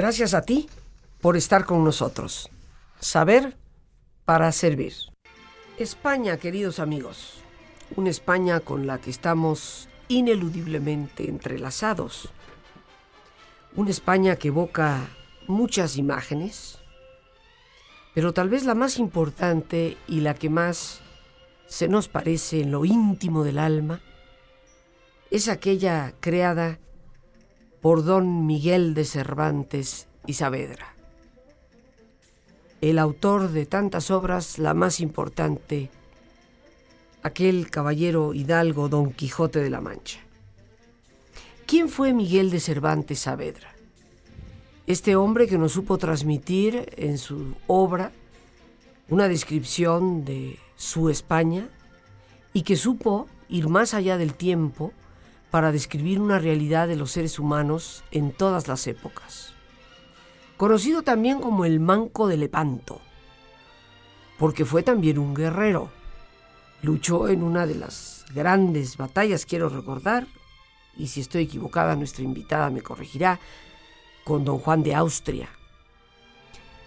Gracias a ti por estar con nosotros. Saber para servir. España, queridos amigos. Una España con la que estamos ineludiblemente entrelazados. Una España que evoca muchas imágenes, pero tal vez la más importante y la que más se nos parece en lo íntimo del alma es aquella creada por don Miguel de Cervantes y Saavedra. El autor de tantas obras, la más importante, aquel caballero hidalgo Don Quijote de la Mancha. ¿Quién fue Miguel de Cervantes Saavedra? Este hombre que nos supo transmitir en su obra una descripción de su España y que supo ir más allá del tiempo para describir una realidad de los seres humanos en todas las épocas. Conocido también como el Manco de Lepanto, porque fue también un guerrero. Luchó en una de las grandes batallas, quiero recordar, y si estoy equivocada nuestra invitada me corregirá, con don Juan de Austria.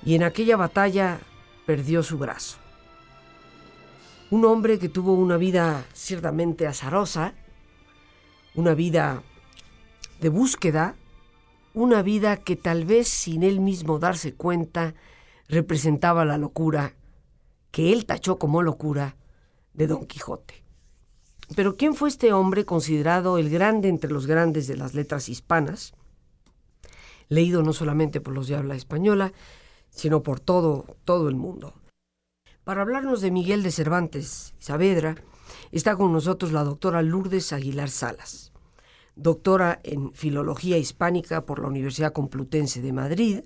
Y en aquella batalla perdió su brazo. Un hombre que tuvo una vida ciertamente azarosa, una vida de búsqueda, una vida que tal vez sin él mismo darse cuenta representaba la locura, que él tachó como locura, de Don Quijote. Pero ¿quién fue este hombre considerado el grande entre los grandes de las letras hispanas? Leído no solamente por los de habla española, sino por todo, todo el mundo. Para hablarnos de Miguel de Cervantes Saavedra, Está con nosotros la doctora Lourdes Aguilar Salas, doctora en Filología Hispánica por la Universidad Complutense de Madrid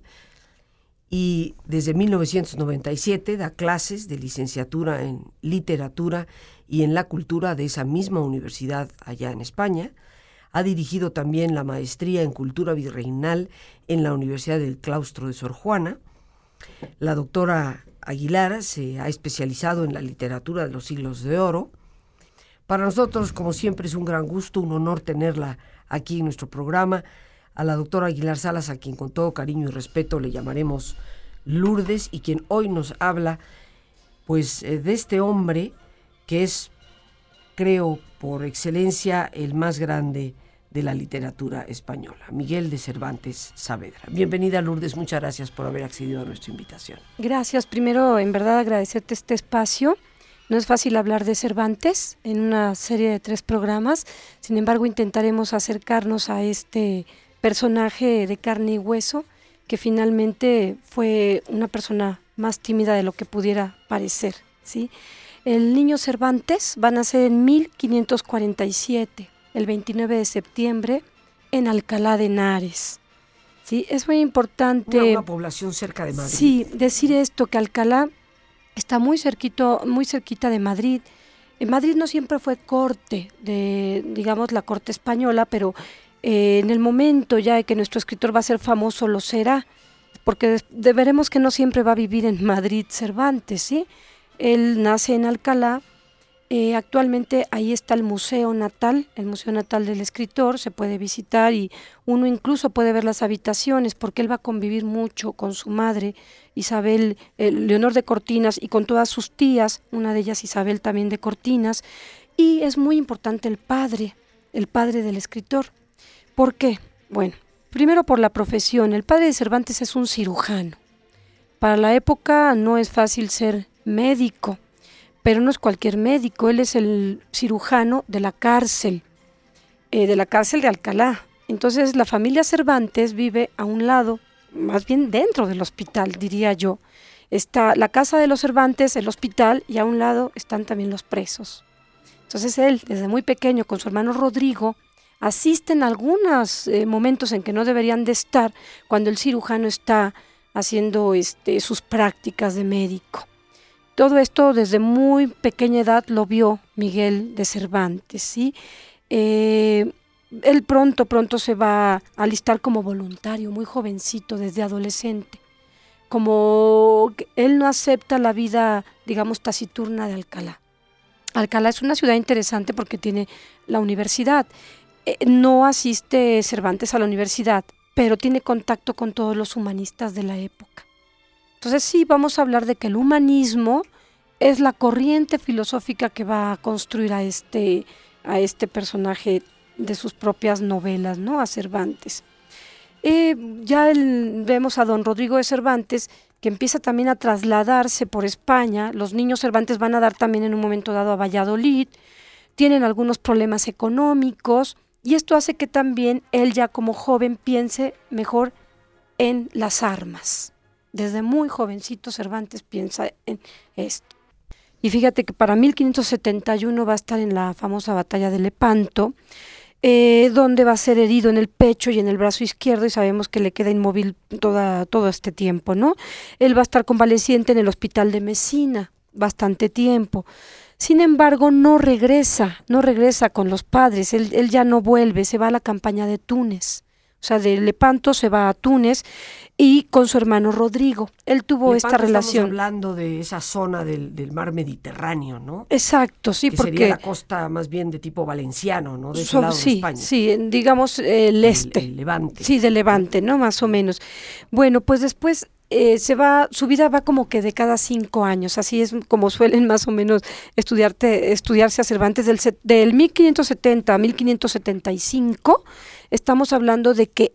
y desde 1997 da clases de licenciatura en literatura y en la cultura de esa misma universidad allá en España. Ha dirigido también la maestría en cultura virreinal en la Universidad del Claustro de Sor Juana. La doctora Aguilar se ha especializado en la literatura de los siglos de oro para nosotros, como siempre, es un gran gusto, un honor tenerla aquí en nuestro programa. A la doctora Aguilar Salas, a quien con todo cariño y respeto le llamaremos Lourdes, y quien hoy nos habla, pues, eh, de este hombre que es, creo, por excelencia, el más grande de la literatura española, Miguel de Cervantes Saavedra. Bienvenida Lourdes, muchas gracias por haber accedido a nuestra invitación. Gracias, primero en verdad agradecerte este espacio no es fácil hablar de Cervantes en una serie de tres programas, sin embargo intentaremos acercarnos a este personaje de carne y hueso que finalmente fue una persona más tímida de lo que pudiera parecer. ¿sí? El niño Cervantes va a nacer en 1547, el 29 de septiembre, en Alcalá de Henares. ¿sí? Es muy importante... Una, una población cerca de Madrid. Sí, decir esto, que Alcalá está muy, cerquito, muy cerquita de Madrid. En Madrid no siempre fue corte de, digamos, la corte española, pero eh, en el momento ya de que nuestro escritor va a ser famoso lo será, porque veremos que no siempre va a vivir en Madrid Cervantes, ¿sí? Él nace en Alcalá, eh, actualmente ahí está el Museo Natal, el Museo Natal del Escritor, se puede visitar y uno incluso puede ver las habitaciones porque él va a convivir mucho con su madre, Isabel eh, Leonor de Cortinas, y con todas sus tías, una de ellas Isabel también de Cortinas, y es muy importante el padre, el padre del escritor. ¿Por qué? Bueno, primero por la profesión, el padre de Cervantes es un cirujano. Para la época no es fácil ser médico pero no es cualquier médico, él es el cirujano de la cárcel, eh, de la cárcel de Alcalá. Entonces la familia Cervantes vive a un lado, más bien dentro del hospital, diría yo. Está la casa de los Cervantes, el hospital, y a un lado están también los presos. Entonces él, desde muy pequeño, con su hermano Rodrigo, asisten a algunos eh, momentos en que no deberían de estar cuando el cirujano está haciendo este, sus prácticas de médico. Todo esto desde muy pequeña edad lo vio Miguel de Cervantes, ¿sí? Eh, él pronto, pronto se va a alistar como voluntario, muy jovencito, desde adolescente. Como él no acepta la vida, digamos, taciturna de Alcalá. Alcalá es una ciudad interesante porque tiene la universidad. Eh, no asiste Cervantes a la universidad, pero tiene contacto con todos los humanistas de la época. Entonces sí, vamos a hablar de que el humanismo es la corriente filosófica que va a construir a este, a este personaje de sus propias novelas, ¿no? A Cervantes. Eh, ya vemos a don Rodrigo de Cervantes que empieza también a trasladarse por España. Los niños Cervantes van a dar también en un momento dado a Valladolid. Tienen algunos problemas económicos y esto hace que también él ya como joven piense mejor en las armas. Desde muy jovencito Cervantes piensa en esto. Y fíjate que para 1571 va a estar en la famosa batalla de Lepanto, eh, donde va a ser herido en el pecho y en el brazo izquierdo y sabemos que le queda inmóvil toda, todo este tiempo, ¿no? Él va a estar convaleciente en el hospital de Mesina bastante tiempo. Sin embargo, no regresa, no regresa con los padres, él, él ya no vuelve, se va a la campaña de Túnez. O sea, de Lepanto se va a Túnez y con su hermano Rodrigo. Él tuvo esta relación. Estamos hablando de esa zona del, mar Mediterráneo, ¿no? Exacto, sí, que porque sería la costa más bien de tipo valenciano, ¿no? De ese lado sí, de España. sí, digamos el este. El, Levante. Sí, de Levante, ¿no? Más o menos. Bueno, pues después eh, se va, su vida va como que de cada cinco años, así es como suelen más o menos estudiarte, estudiarse a Cervantes del, del 1570 a 1575 estamos hablando de que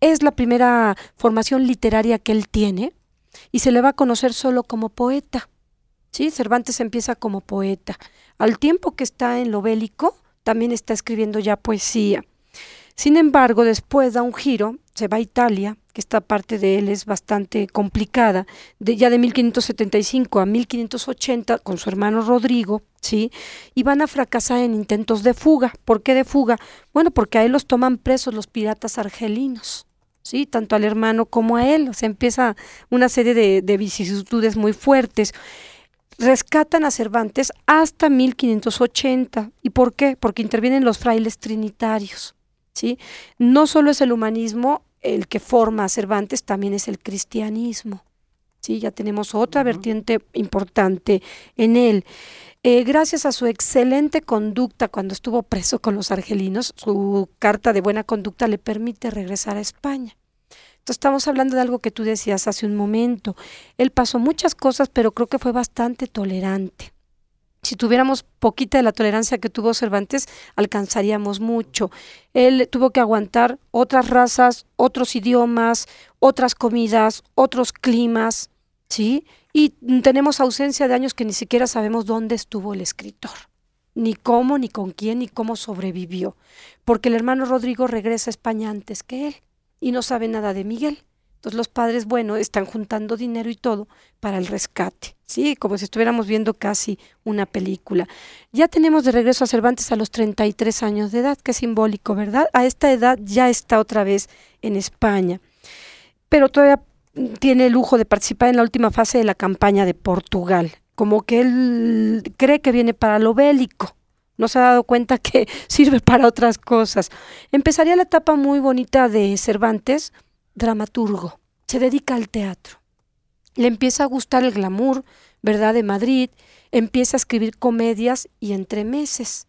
es la primera formación literaria que él tiene y se le va a conocer solo como poeta. ¿sí? Cervantes empieza como poeta. Al tiempo que está en lo bélico, también está escribiendo ya poesía. Sin embargo, después da un giro, se va a Italia, que esta parte de él es bastante complicada, de, ya de 1575 a 1580 con su hermano Rodrigo, ¿sí? Y van a fracasar en intentos de fuga. ¿Por qué de fuga? Bueno, porque a él los toman presos los piratas argelinos. ¿sí? tanto al hermano como a él. Se empieza una serie de, de vicisitudes muy fuertes. Rescatan a Cervantes hasta 1580. ¿Y por qué? Porque intervienen los frailes trinitarios. ¿sí? No solo es el humanismo el que forma a Cervantes, también es el cristianismo. ¿sí? Ya tenemos otra vertiente importante en él. Eh, gracias a su excelente conducta cuando estuvo preso con los argelinos, su carta de buena conducta le permite regresar a España. Entonces estamos hablando de algo que tú decías hace un momento. Él pasó muchas cosas, pero creo que fue bastante tolerante. Si tuviéramos poquita de la tolerancia que tuvo Cervantes, alcanzaríamos mucho. Él tuvo que aguantar otras razas, otros idiomas, otras comidas, otros climas, ¿sí? Y tenemos ausencia de años que ni siquiera sabemos dónde estuvo el escritor, ni cómo, ni con quién, ni cómo sobrevivió, porque el hermano Rodrigo regresa a España antes que él y no sabe nada de Miguel. Entonces los padres, bueno, están juntando dinero y todo para el rescate, ¿sí? Como si estuviéramos viendo casi una película. Ya tenemos de regreso a Cervantes a los 33 años de edad, que simbólico, ¿verdad? A esta edad ya está otra vez en España. Pero todavía tiene el lujo de participar en la última fase de la campaña de Portugal, como que él cree que viene para lo bélico, no se ha dado cuenta que sirve para otras cosas. Empezaría la etapa muy bonita de Cervantes, dramaturgo, se dedica al teatro. Le empieza a gustar el glamour, ¿verdad?, de Madrid, empieza a escribir comedias y entremeses.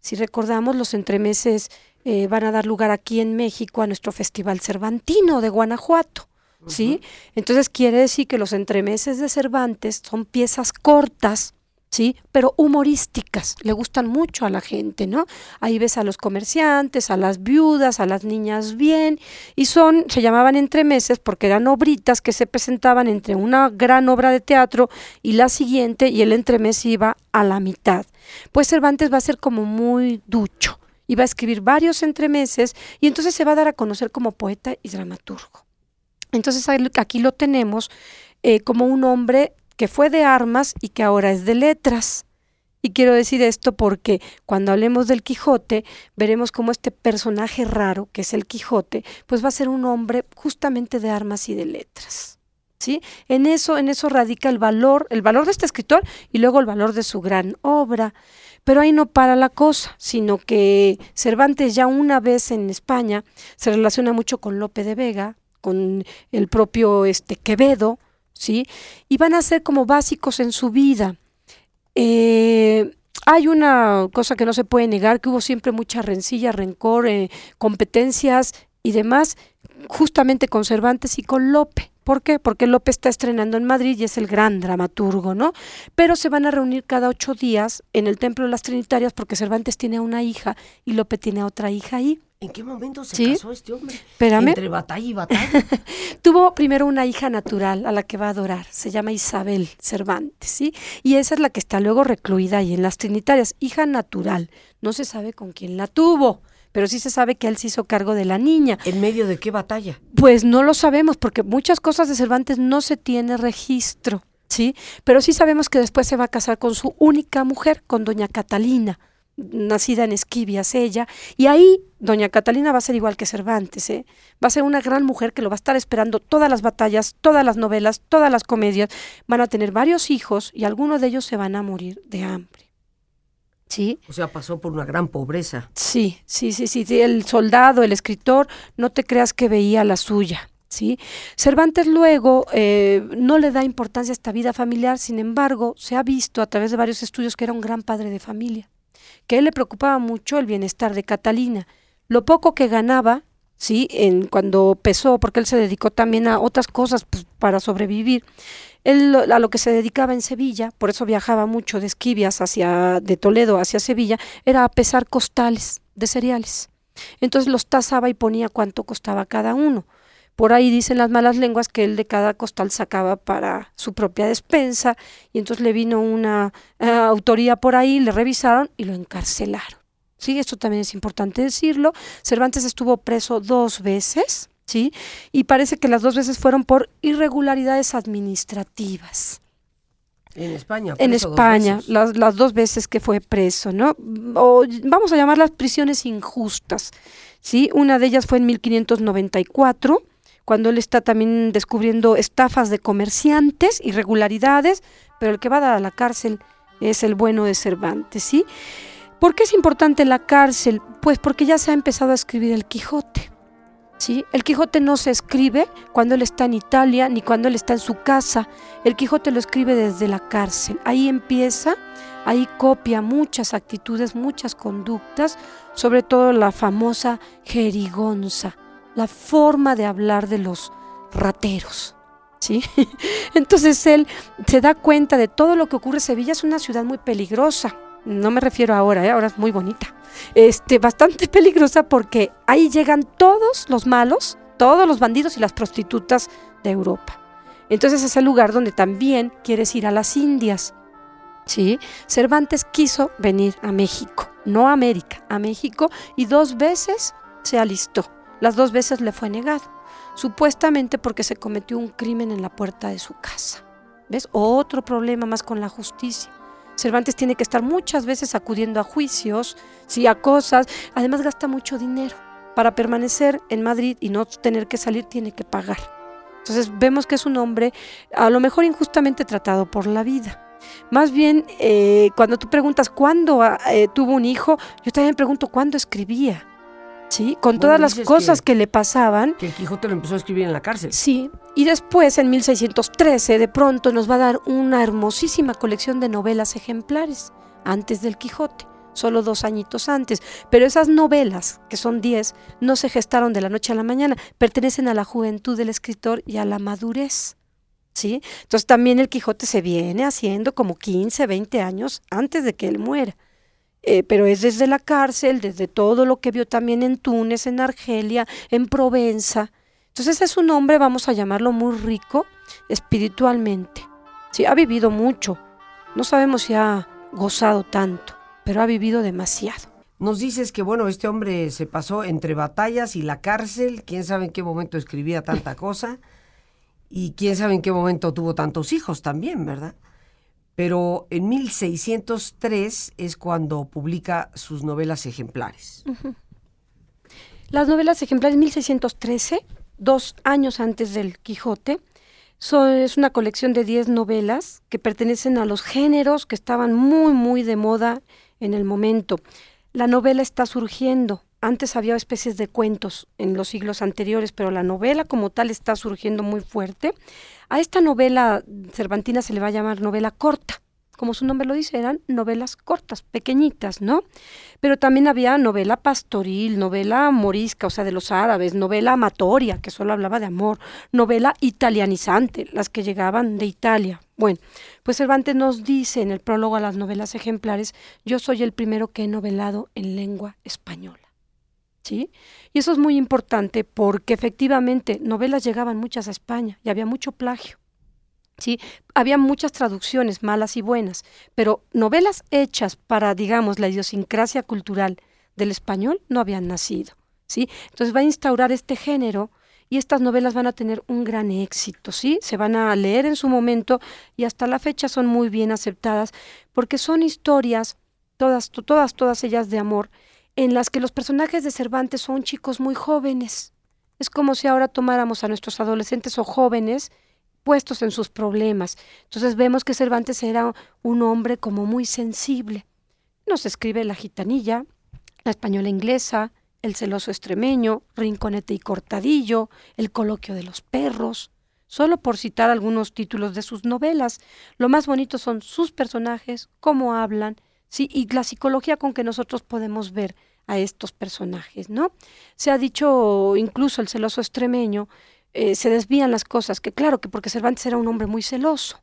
Si recordamos, los entremeses eh, van a dar lugar aquí en México a nuestro Festival Cervantino de Guanajuato. ¿sí? Entonces quiere decir que los entremeses de Cervantes son piezas cortas, ¿sí? Pero humorísticas, le gustan mucho a la gente, ¿no? Ahí ves a los comerciantes, a las viudas, a las niñas bien, y son, se llamaban entremeses porque eran obritas que se presentaban entre una gran obra de teatro y la siguiente, y el entremés iba a la mitad. Pues Cervantes va a ser como muy ducho, y va a escribir varios entremeses, y entonces se va a dar a conocer como poeta y dramaturgo. Entonces aquí lo tenemos eh, como un hombre que fue de armas y que ahora es de letras. Y quiero decir esto porque cuando hablemos del Quijote, veremos cómo este personaje raro, que es el Quijote, pues va a ser un hombre justamente de armas y de letras. ¿Sí? En eso, en eso radica el valor, el valor de este escritor y luego el valor de su gran obra. Pero ahí no para la cosa, sino que Cervantes ya una vez en España se relaciona mucho con Lope de Vega, con el propio este, Quevedo, ¿sí? Y van a ser como básicos en su vida. Eh, hay una cosa que no se puede negar, que hubo siempre mucha rencilla, rencor, eh, competencias y demás, justamente con Cervantes y con Lope. ¿Por qué? Porque Lope está estrenando en Madrid y es el gran dramaturgo, ¿no? Pero se van a reunir cada ocho días en el Templo de las Trinitarias porque Cervantes tiene una hija y Lope tiene otra hija ahí. ¿En qué momento se casó este hombre? Espérame. Entre batalla y batalla. Tuvo primero una hija natural a la que va a adorar, se llama Isabel Cervantes, ¿sí? Y esa es la que está luego recluida ahí en las Trinitarias, hija natural. No se sabe con quién la tuvo pero sí se sabe que él se hizo cargo de la niña. ¿En medio de qué batalla? Pues no lo sabemos, porque muchas cosas de Cervantes no se tiene registro, ¿sí? Pero sí sabemos que después se va a casar con su única mujer, con doña Catalina, nacida en Esquivias ella, y ahí doña Catalina va a ser igual que Cervantes, ¿eh? va a ser una gran mujer que lo va a estar esperando todas las batallas, todas las novelas, todas las comedias, van a tener varios hijos y algunos de ellos se van a morir de hambre. ¿Sí? O sea, pasó por una gran pobreza. Sí, sí, sí, sí, El soldado, el escritor, no te creas que veía la suya. ¿sí? Cervantes luego eh, no le da importancia a esta vida familiar, sin embargo, se ha visto a través de varios estudios que era un gran padre de familia, que a él le preocupaba mucho el bienestar de Catalina. Lo poco que ganaba, ¿sí? En, cuando pesó, porque él se dedicó también a otras cosas pues, para sobrevivir, él a lo que se dedicaba en Sevilla, por eso viajaba mucho de Esquivias hacia, de Toledo hacia Sevilla, era a pesar costales de cereales. Entonces los tasaba y ponía cuánto costaba cada uno. Por ahí dicen las malas lenguas que él de cada costal sacaba para su propia despensa y entonces le vino una eh, autoría por ahí, le revisaron y lo encarcelaron. Sí, esto también es importante decirlo. Cervantes estuvo preso dos veces ¿sí? Y parece que las dos veces fueron por irregularidades administrativas. En España. En España, las, las, dos veces que fue preso, ¿no? O vamos a llamarlas prisiones injustas, ¿sí? Una de ellas fue en 1594, cuando él está también descubriendo estafas de comerciantes, irregularidades, pero el que va a dar a la cárcel es el bueno de Cervantes, ¿sí? ¿Por qué es importante la cárcel? Pues porque ya se ha empezado a escribir el Quijote. El Quijote no se escribe cuando él está en Italia ni cuando él está en su casa. El Quijote lo escribe desde la cárcel. Ahí empieza, ahí copia muchas actitudes, muchas conductas, sobre todo la famosa jerigonza, la forma de hablar de los rateros. ¿Sí? Entonces él se da cuenta de todo lo que ocurre. Sevilla es una ciudad muy peligrosa. No me refiero ahora, ¿eh? ahora es muy bonita este, bastante peligrosa porque ahí llegan todos los malos, todos los bandidos y las prostitutas de Europa. Entonces es el lugar donde también quieres ir a las Indias. ¿sí? Cervantes quiso venir a México, no a América, a México, y dos veces se alistó. Las dos veces le fue negado, supuestamente porque se cometió un crimen en la puerta de su casa. ¿Ves? Otro problema más con la justicia. Cervantes tiene que estar muchas veces acudiendo a juicios, sí, a cosas. Además gasta mucho dinero. Para permanecer en Madrid y no tener que salir tiene que pagar. Entonces vemos que es un hombre a lo mejor injustamente tratado por la vida. Más bien, eh, cuando tú preguntas cuándo eh, tuvo un hijo, yo también pregunto cuándo escribía. ¿Sí? Con todas las cosas que, le pasaban. Que el Quijote lo empezó a escribir en la cárcel. Sí, y después en 1613 de pronto nos va a dar una hermosísima colección de novelas ejemplares antes del Quijote, solo dos añitos antes. Pero esas novelas, que son diez, no se gestaron de la noche a la mañana, pertenecen a la juventud del escritor y a la madurez. ¿Sí? Entonces también el Quijote se viene haciendo como 15, 20 años antes de que él muera. Eh, pero es desde la cárcel, desde todo lo que vio también en Túnez, en Argelia, en Provenza. Entonces es un hombre, vamos a llamarlo, muy rico espiritualmente. Sí, ha vivido mucho. No sabemos si ha gozado tanto, pero ha vivido demasiado. Nos dices que, bueno, este hombre se pasó entre batallas y la cárcel, quién sabe en qué momento escribía tanta cosa, y quién sabe en qué momento tuvo tantos hijos también, ¿verdad? Pero en 1603 es cuando publica sus novelas ejemplares. Las novelas ejemplares 1613, dos años antes del Quijote, es una colección de 10 novelas que pertenecen a los géneros que estaban muy, muy de moda en el momento. La novela está surgiendo. Antes había especies de cuentos en los siglos anteriores, pero la novela como tal está surgiendo muy fuerte. A esta novela cervantina se le va a llamar novela corta, como su nombre lo dice, eran novelas cortas, pequeñitas, ¿no? Pero también había novela pastoril, novela morisca, o sea, de los árabes, novela amatoria, que solo hablaba de amor, novela italianizante, las que llegaban de Italia. Bueno, pues Cervantes nos dice en el prólogo a las novelas ejemplares, yo soy el primero que he novelado en lengua española. ¿Sí? Y eso es muy importante porque efectivamente novelas llegaban muchas a España y había mucho plagio. ¿sí? Había muchas traducciones, malas y buenas, pero novelas hechas para, digamos, la idiosincrasia cultural del español no habían nacido, ¿sí? Entonces va a instaurar este género y estas novelas van a tener un gran éxito, ¿sí? Se van a leer en su momento y hasta la fecha son muy bien aceptadas porque son historias, todas, todas, todas ellas de amor, en las que los personajes de Cervantes son chicos muy jóvenes. Es como si ahora tomáramos a nuestros adolescentes o jóvenes puestos en sus problemas. Entonces vemos que Cervantes era un hombre como muy sensible. Nos escribe La gitanilla, La española inglesa, El celoso extremeño, Rinconete y Cortadillo, El coloquio de los perros, solo por citar algunos títulos de sus novelas. Lo más bonito son sus personajes, cómo hablan, sí, y la psicología con que nosotros podemos ver a estos personajes, ¿no? Se ha dicho incluso el celoso extremeño eh, se desvían las cosas, que claro, que porque Cervantes era un hombre muy celoso,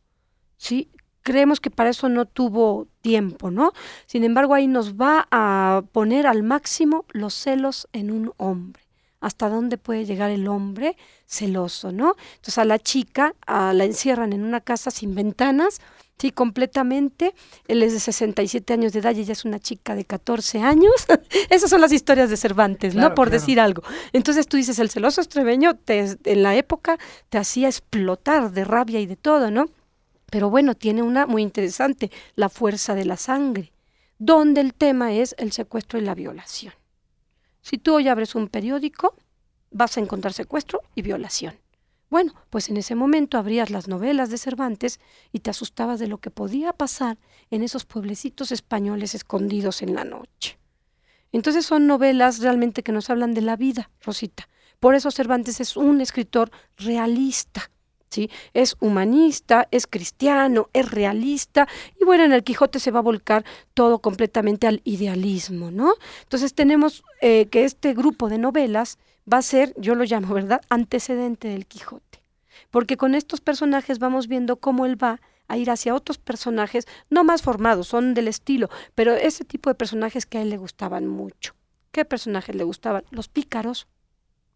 ¿sí? Creemos que para eso no tuvo tiempo, ¿no? Sin embargo, ahí nos va a poner al máximo los celos en un hombre. Hasta dónde puede llegar el hombre celoso, ¿no? Entonces a la chica la encierran en una casa sin ventanas, Sí, completamente. Él es de 67 años de edad y ella es una chica de 14 años. Esas son las historias de Cervantes, ¿no? Por decir algo. Entonces tú dices, el celoso estrebeño te, en la época te hacía explotar de rabia y de todo, ¿no? Pero bueno, tiene una muy interesante, la fuerza de la sangre, donde el tema es el secuestro y la violación. Si tú hoy abres un periódico, vas a encontrar secuestro y violación. Bueno, pues en ese momento abrías las novelas de Cervantes y te asustabas de lo que podía pasar en esos pueblecitos españoles escondidos en la noche. Entonces son novelas realmente que nos hablan de la vida, Rosita. Por eso Cervantes es un escritor realista. ¿Sí? Es humanista, es cristiano, es realista y bueno, en el Quijote se va a volcar todo completamente al idealismo, ¿no? Entonces tenemos eh, que este grupo de novelas va a ser, yo lo llamo, ¿verdad?, antecedente del Quijote. Porque con estos personajes vamos viendo cómo él va a ir hacia otros personajes, no más formados, son del estilo, pero ese tipo de personajes que a él le gustaban mucho. ¿Qué personajes le gustaban? Los pícaros,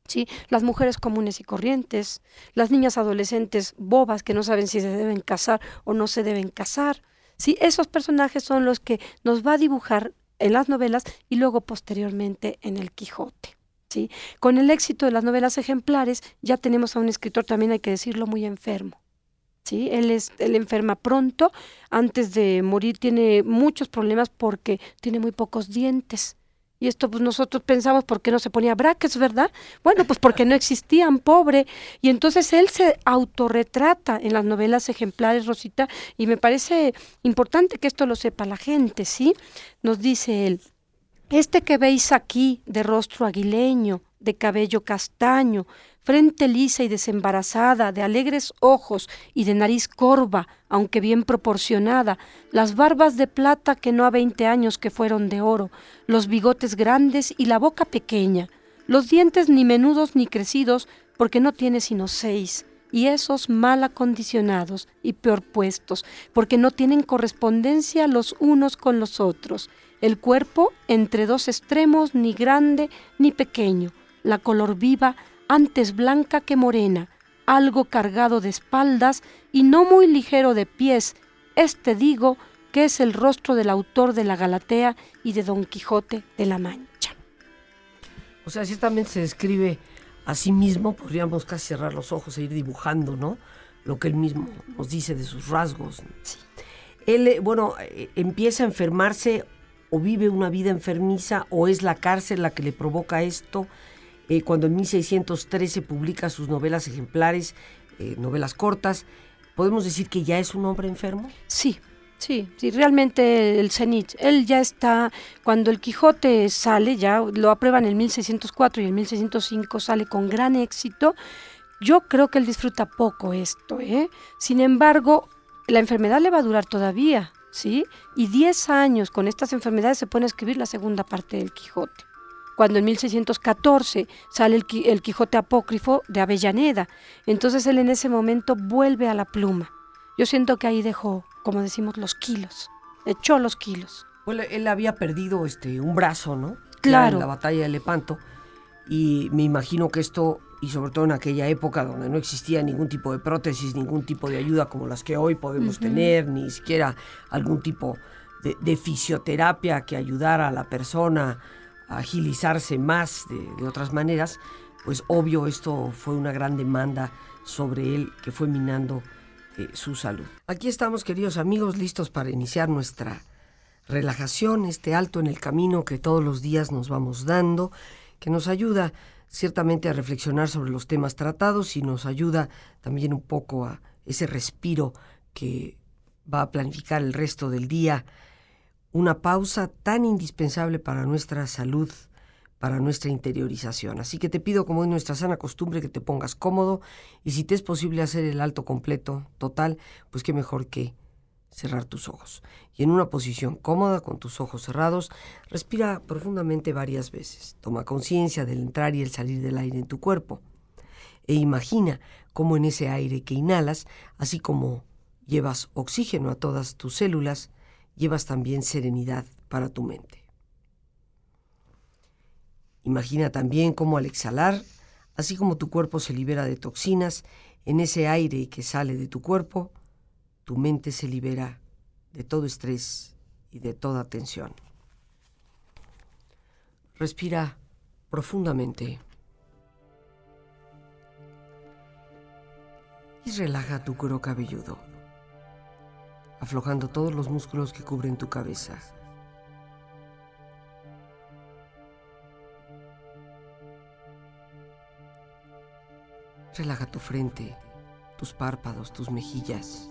¿sí? Las mujeres comunes y corrientes, las niñas adolescentes bobas que no saben si se deben casar o no se deben casar. Sí, esos personajes son los que nos va a dibujar en las novelas y luego posteriormente en el Quijote. Con el éxito de las novelas ejemplares ya tenemos a un escritor también hay que decirlo muy enfermo. ¿Sí? Él, es, él enferma pronto, antes de morir tiene muchos problemas porque tiene muy pocos dientes. Y esto pues nosotros pensamos por qué no se ponía brackets, ¿verdad? Bueno, pues porque no existían, pobre. Y entonces él se autorretrata en las novelas ejemplares, Rosita, y me parece importante que esto lo sepa la gente, ¿sí? Nos dice él, este que veis aquí, de rostro aguileño, de cabello castaño, frente lisa y desembarazada, de alegres ojos y de nariz corva, aunque bien proporcionada, las barbas de plata que no a veinte años que fueron de oro, los bigotes grandes y la boca pequeña, los dientes ni menudos ni crecidos, porque no tiene sino seis, y esos mal acondicionados y peor puestos, porque no tienen correspondencia los unos con los otros, el cuerpo entre dos extremos, ni grande ni pequeño, la color viva, antes blanca que morena, algo cargado de espaldas y no muy ligero de pies. Este digo que es el rostro del autor de la Galatea y de Don Quijote de la Mancha. O sea, si también se describe a sí mismo, podríamos casi cerrar los ojos e ir dibujando, ¿no? Lo que él mismo nos dice de sus rasgos. Él, eh, bueno, eh, empieza a enfermarse o vive una vida enfermiza o es la cárcel la que le provoca esto. Eh, cuando en 1613 publica sus novelas ejemplares, eh, novelas cortas, ¿podemos decir que ya es un hombre enfermo? Sí, Sí, sí, realmente el cenit, él ya está, cuando el Quijote sale, ya lo aprueban en 1604 y en 1605 sale con gran éxito, yo creo que él disfruta poco esto, ¿eh? Sin embargo, la enfermedad le va a durar todavía, ¿sí? Y 10 años con estas enfermedades se pone a escribir la segunda parte del Quijote. Cuando en 1614 sale el, el Quijote apócrifo de Avellaneda. Entonces él en ese momento vuelve a la pluma. Yo siento que ahí dejó, como decimos, los kilos. Echó los kilos. Bueno, él había perdido este, un brazo, ¿no? Claro. En la batalla de Lepanto. Y me imagino que esto, y sobre todo en aquella época donde no existía ningún tipo de prótesis, ningún tipo de ayuda como las que hoy podemos tener, ni siquiera algún tipo de, de, fisioterapia que ayudara a la persona a agilizarse más de, de otras maneras, pues obvio esto fue una gran demanda sobre él que fue minando eh, su salud. Aquí estamos, queridos amigos, listos para iniciar nuestra relajación, este alto en el camino que todos los días nos vamos dando, que nos ayuda ciertamente a reflexionar sobre los temas tratados y nos ayuda también un poco a ese respiro que va a planificar el resto del día, una pausa tan indispensable para nuestra salud, para nuestra interiorización. Así que te pido, como es nuestra sana costumbre, que te pongas cómodo y si te es posible hacer el alto completo, total, pues qué mejor que cerrar tus ojos. Y en una posición cómoda, con tus ojos cerrados, respira profundamente varias veces. Toma conciencia del entrar y el salir del aire en tu cuerpo. E imagina cómo en ese aire que inhalas, así como llevas oxígeno a todas tus células, llevas también serenidad para tu mente. Imagina también cómo al exhalar, así como tu cuerpo se libera de toxinas, en ese aire que sale de tu cuerpo, tu mente se libera de todo estrés y de toda tensión. Respira profundamente y relaja tu cuero cabelludo, aflojando todos los músculos que cubren tu cabeza. Relaja tu frente, tus párpados, tus mejillas,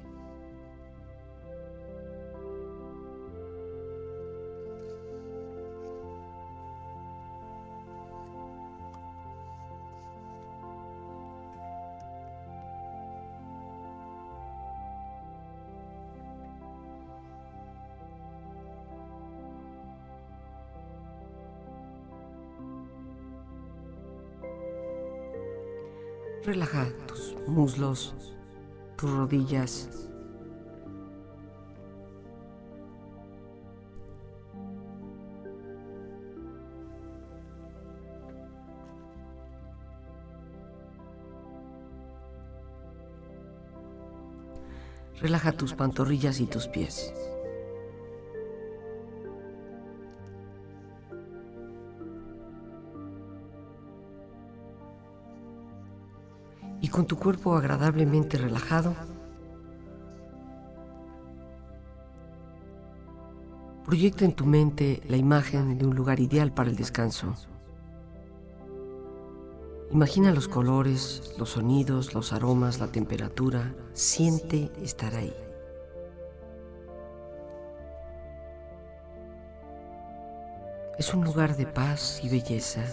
Tus rodillas. Relaja tus pantorrillas y tus pies. Con tu cuerpo agradablemente relajado, proyecta en tu mente la imagen de un lugar ideal para el descanso. Imagina los colores, los sonidos, los aromas, la temperatura. Siente estar ahí. Es un lugar de paz y belleza.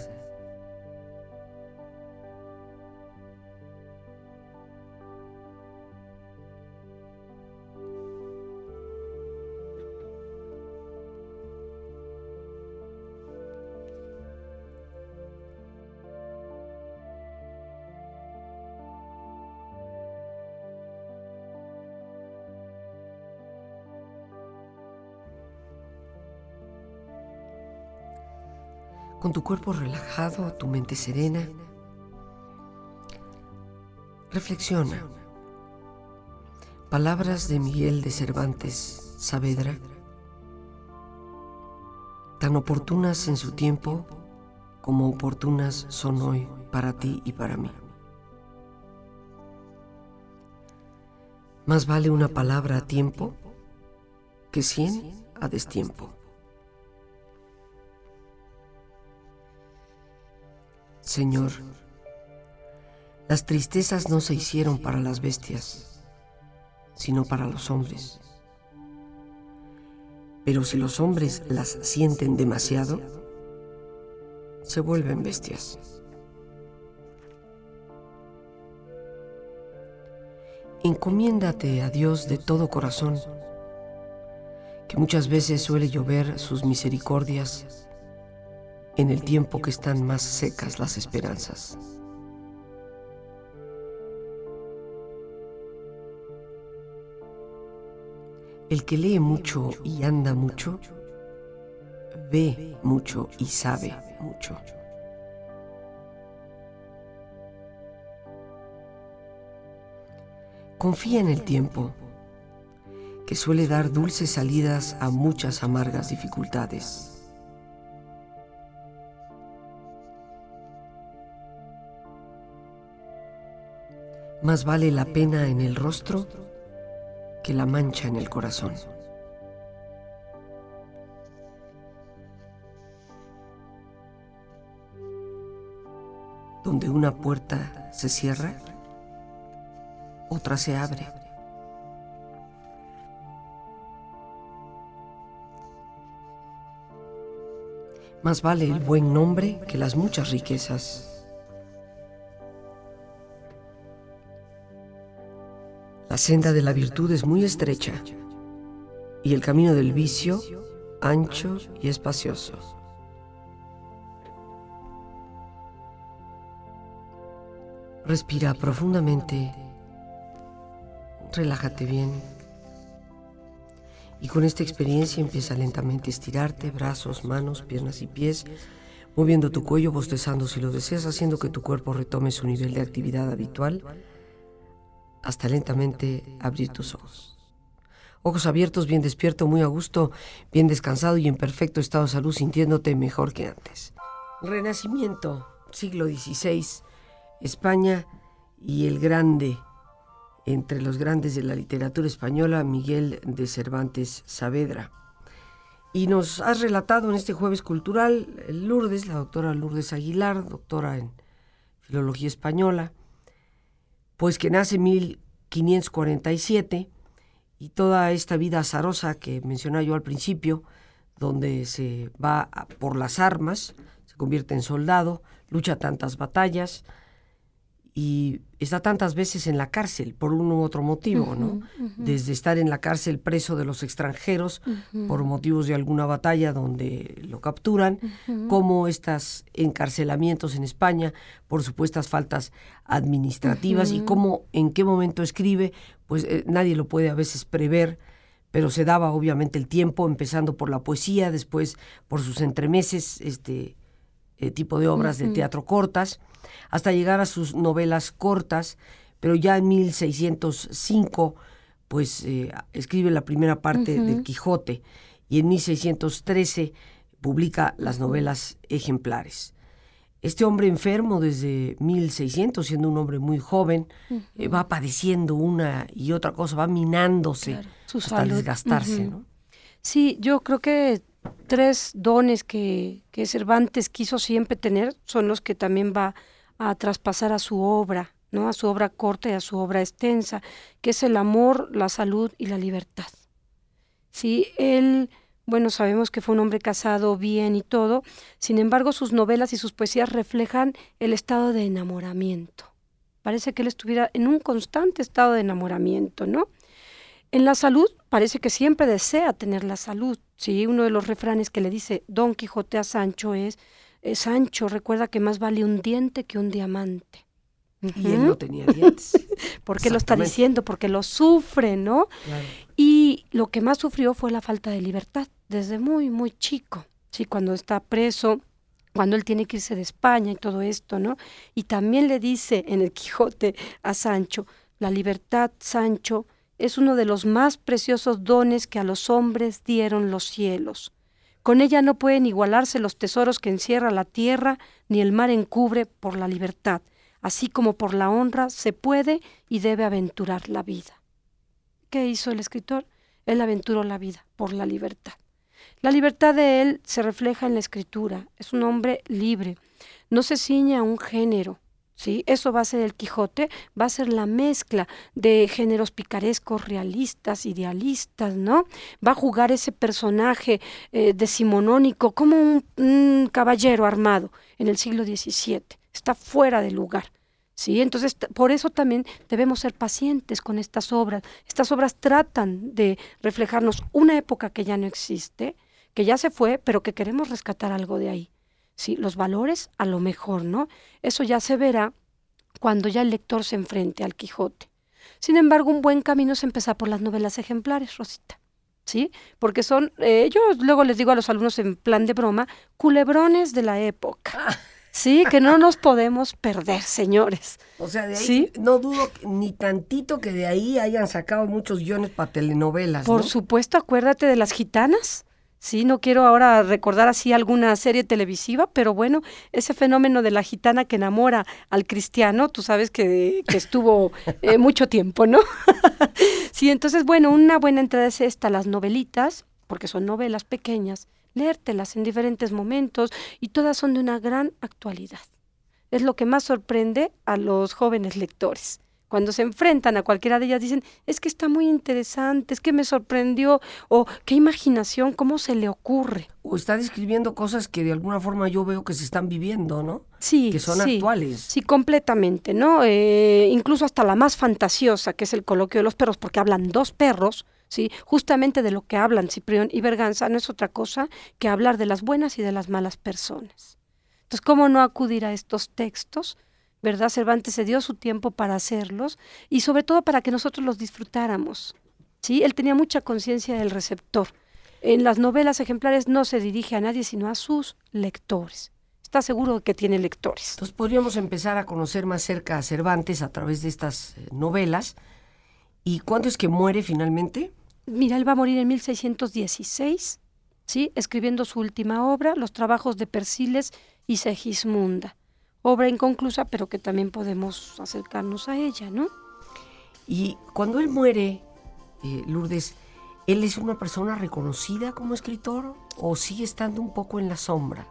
Con tu cuerpo relajado, tu mente serena. Reflexiona. Palabras de Miguel de Cervantes Saavedra, tan oportunas en su tiempo como oportunas son hoy para ti y para mí. Más vale una palabra a tiempo que cien a destiempo. Señor, las tristezas no se hicieron para las bestias, sino para los hombres. Pero si los hombres las sienten demasiado, se vuelven bestias. Encomiéndate a Dios de todo corazón, que muchas veces suele llover sus misericordias en el tiempo que están más secas las esperanzas. El que lee mucho y anda mucho, ve mucho y sabe mucho. Confía en el tiempo, que suele dar dulces salidas a muchas amargas dificultades. Más vale la pena en el rostro que la mancha en el corazón. Donde una puerta se cierra, otra se abre. Más vale el buen nombre que las muchas riquezas. La senda de la virtud es muy estrecha y el camino del vicio ancho y espacioso. Respira profundamente, relájate bien. Y con esta experiencia empieza lentamente a estirarte, brazos, manos, piernas y pies, moviendo tu cuello, bostezando si lo deseas, haciendo que tu cuerpo retome su nivel de actividad habitual hasta lentamente abrir tus ojos. Ojos abiertos, bien despierto, muy a gusto, bien descansado y en perfecto estado de salud, sintiéndote mejor que antes. Renacimiento, siglo XVI, España y el grande, entre los grandes de la literatura española, Miguel de Cervantes Saavedra. Y nos has relatado en este jueves cultural Lourdes, la doctora Lourdes Aguilar, doctora en Filología Española, pues que nace en 1547 y toda esta vida azarosa que mencionaba yo al principio, donde se va por las armas, se convierte en soldado, lucha tantas batallas, y está tantas veces en la cárcel por uno u otro motivo, ¿no? Desde estar en la cárcel preso de los extranjeros por motivos de alguna batalla donde lo capturan, como estos encarcelamientos en España por supuestas faltas administrativas y cómo en qué momento escribe, pues eh, nadie lo puede a veces prever, pero se daba obviamente el tiempo, empezando por la poesía, después por sus entremeses, este eh, tipo de obras de teatro cortas hasta llegar a sus novelas cortas, pero ya en 1605 pues eh, escribe la primera parte del Quijote y en 1613 publica las novelas ejemplares. Este hombre enfermo desde 1600, siendo un hombre muy joven, eh, va padeciendo una y otra cosa, va minándose hasta desgastarse. ¿no? Sí, yo creo que tres dones que, que Cervantes quiso siempre tener son los que también va a traspasar a su obra, ¿no? A su obra corta y a su obra extensa, que es el amor, la salud y la libertad. Sí, él bueno, sabemos que fue un hombre casado bien y todo, sin embargo sus novelas y sus poesías reflejan el estado de enamoramiento. Parece que él estuviera en un constante estado de enamoramiento, ¿no? En la salud parece que siempre desea tener la salud. Sí, uno de los refranes que le dice Don Quijote a Sancho es, eh, Sancho, recuerda que más vale un diente que un diamante. Y él no tenía dientes. ¿Por qué lo está diciendo? Porque lo sufre, ¿no? Y lo que más sufrió fue la falta de libertad desde muy, muy chico, ¿sí? Cuando está preso, cuando él tiene que irse de España y todo esto, ¿no? Y también le dice en el Quijote a Sancho, la libertad, Sancho, es uno de los más preciosos dones que a los hombres dieron los cielos. Con ella no pueden igualarse los tesoros que encierra la tierra, ni el mar encubre por la libertad, así como por la honra se puede y debe aventurar la vida. ¿Qué hizo el escritor? Él aventuró la vida por la libertad. La libertad de él se refleja en la escritura. Es un hombre libre. No se ciñe a un género. ¿Sí? Eso va a ser el Quijote, va a ser la mezcla de géneros picarescos, realistas, idealistas, ¿no? Va a jugar ese personaje eh, decimonónico como un, un caballero armado en el siglo XVII. Está fuera de lugar. ¿sí? Entonces, por eso también debemos ser pacientes con estas obras. Estas obras tratan de reflejarnos una época que ya no existe, que ya se fue, pero que queremos rescatar algo de ahí. ¿Sí? Los valores, a lo mejor, ¿no? Eso ya se verá cuando ya el lector se enfrente al Quijote. Sin embargo, un buen camino es empezar por las novelas ejemplares, Rosita. ¿Sí? Porque son, eh, yo luego les digo a los alumnos en plan de broma, culebrones de la época. Ah. Sí, que no nos podemos perder, señores. O sea, de ahí no dudo ni tantito que de ahí hayan sacado muchos guiones para telenovelas. Por supuesto, acuérdate de las gitanas. Sí, no quiero ahora recordar así alguna serie televisiva, pero bueno, ese fenómeno de la gitana que enamora al cristiano, tú sabes que, estuvo eh, mucho tiempo, ¿no? sí, entonces, bueno, una buena entrada es esta, las novelitas, porque son novelas pequeñas, leértelas en diferentes momentos y todas son de una gran actualidad. Es lo que más sorprende a los jóvenes lectores cuando se enfrentan a cualquiera de ellas, dicen, es que está muy interesante, es que me sorprendió, o qué imaginación, cómo se le ocurre. O está describiendo cosas que de alguna forma yo veo que se están viviendo, ¿no? Sí. Que son actuales. Sí, completamente, ¿no? Eh, incluso hasta la más fantasiosa, que es el coloquio de los perros, porque hablan dos perros, ¿sí? Justamente de lo que hablan Ciprión y Berganza no es otra cosa que hablar de las buenas y de las malas personas. Entonces, ¿cómo no acudir a estos textos? ¿Verdad? Cervantes se dio su tiempo para hacerlos y sobre todo para que nosotros los disfrutáramos. ¿sí? Él tenía mucha conciencia del receptor. En las novelas ejemplares no se dirige a nadie sino a sus lectores. Está seguro de que tiene lectores. Entonces podríamos empezar a conocer más cerca a Cervantes a través de estas eh, novelas. ¿Y cuándo es que muere finalmente? Mira, él va a morir en 1616, ¿sí? escribiendo su última obra, Los trabajos de Persiles y Segismunda obra inconclusa, pero que también podemos acercarnos a ella, ¿no? Y cuando él muere, eh, Lourdes, ¿él es una persona reconocida como escritor o sigue estando un poco en la sombra?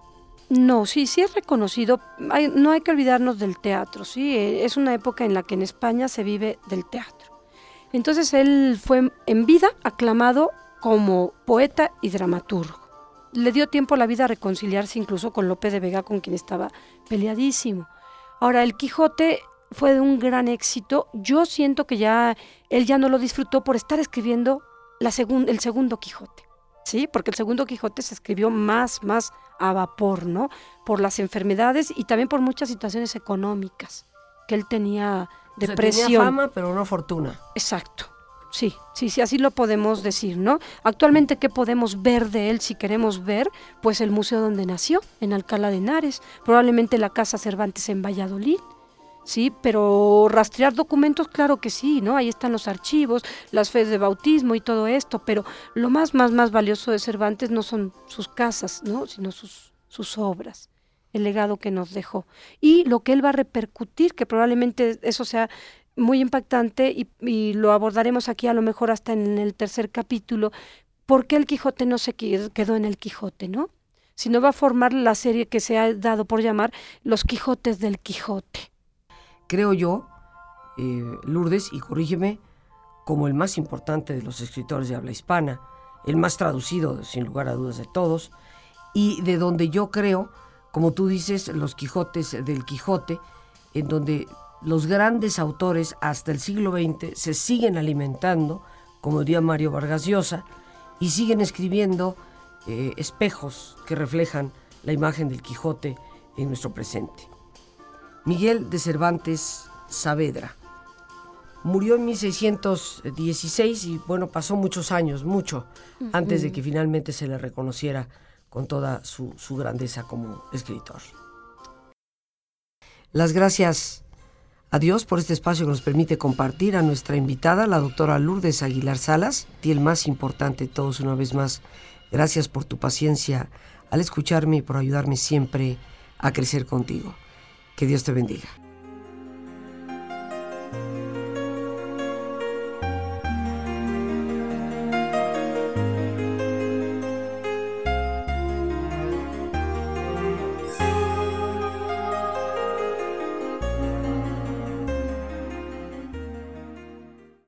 No, sí, sí es reconocido. no hay que olvidarnos del teatro, sí. Eh, es una época en la que en España se vive del teatro. Entonces él fue en vida aclamado como poeta y dramaturgo le dio tiempo a la vida a reconciliarse incluso con Lope de Vega, con quien estaba peleadísimo. Ahora, el Quijote fue de un gran éxito. Yo siento que ya él ya no lo disfrutó por estar escribiendo la el segundo Quijote. ¿Sí? Porque el segundo Quijote se escribió más, más a vapor, ¿no? Por las enfermedades y también por muchas situaciones económicas que él tenía depresión. tenía fama, pero no fortuna. Exacto. Sí, sí, sí, así lo podemos decir, ¿no? Actualmente, ¿qué podemos ver de él si queremos ver? Pues el museo donde nació, en Alcalá de Henares, probablemente la Casa Cervantes en Valladolid, ¿sí? Pero rastrear documentos, claro que sí, ¿no? Ahí están los archivos, las fees de bautismo y todo esto, pero lo más, más, más valioso de Cervantes no son sus casas, ¿no? Sino sus, sus obras. el legado que nos dejó y lo que él va a repercutir, que probablemente eso sea muy impactante y, lo abordaremos aquí a lo mejor hasta en el tercer capítulo, ¿por qué el Quijote no se quedó en el Quijote, no? Sino va a formar la serie que se ha dado por llamar Los Quijotes del Quijote. Creo yo, eh, Lourdes, y corrígeme, como el más importante de los escritores de habla hispana, el más traducido, sin lugar a dudas, de todos, y de donde yo creo, como tú dices, los Quijotes del Quijote, en donde los grandes autores hasta el siglo XX se siguen alimentando, como diría Mario Vargas Llosa, y siguen escribiendo eh, espejos que reflejan la imagen del Quijote en nuestro presente. Miguel de Cervantes Saavedra murió en 1616 y bueno, pasó muchos años, mucho, antes de que finalmente se le reconociera con toda su, su grandeza como escritor. Las gracias a Dios por este espacio que nos permite compartir a nuestra invitada, la doctora Lourdes Aguilar Salas, y el más importante de todos una vez más. Gracias por tu paciencia al escucharme y por ayudarme siempre a crecer contigo. Que Dios te bendiga.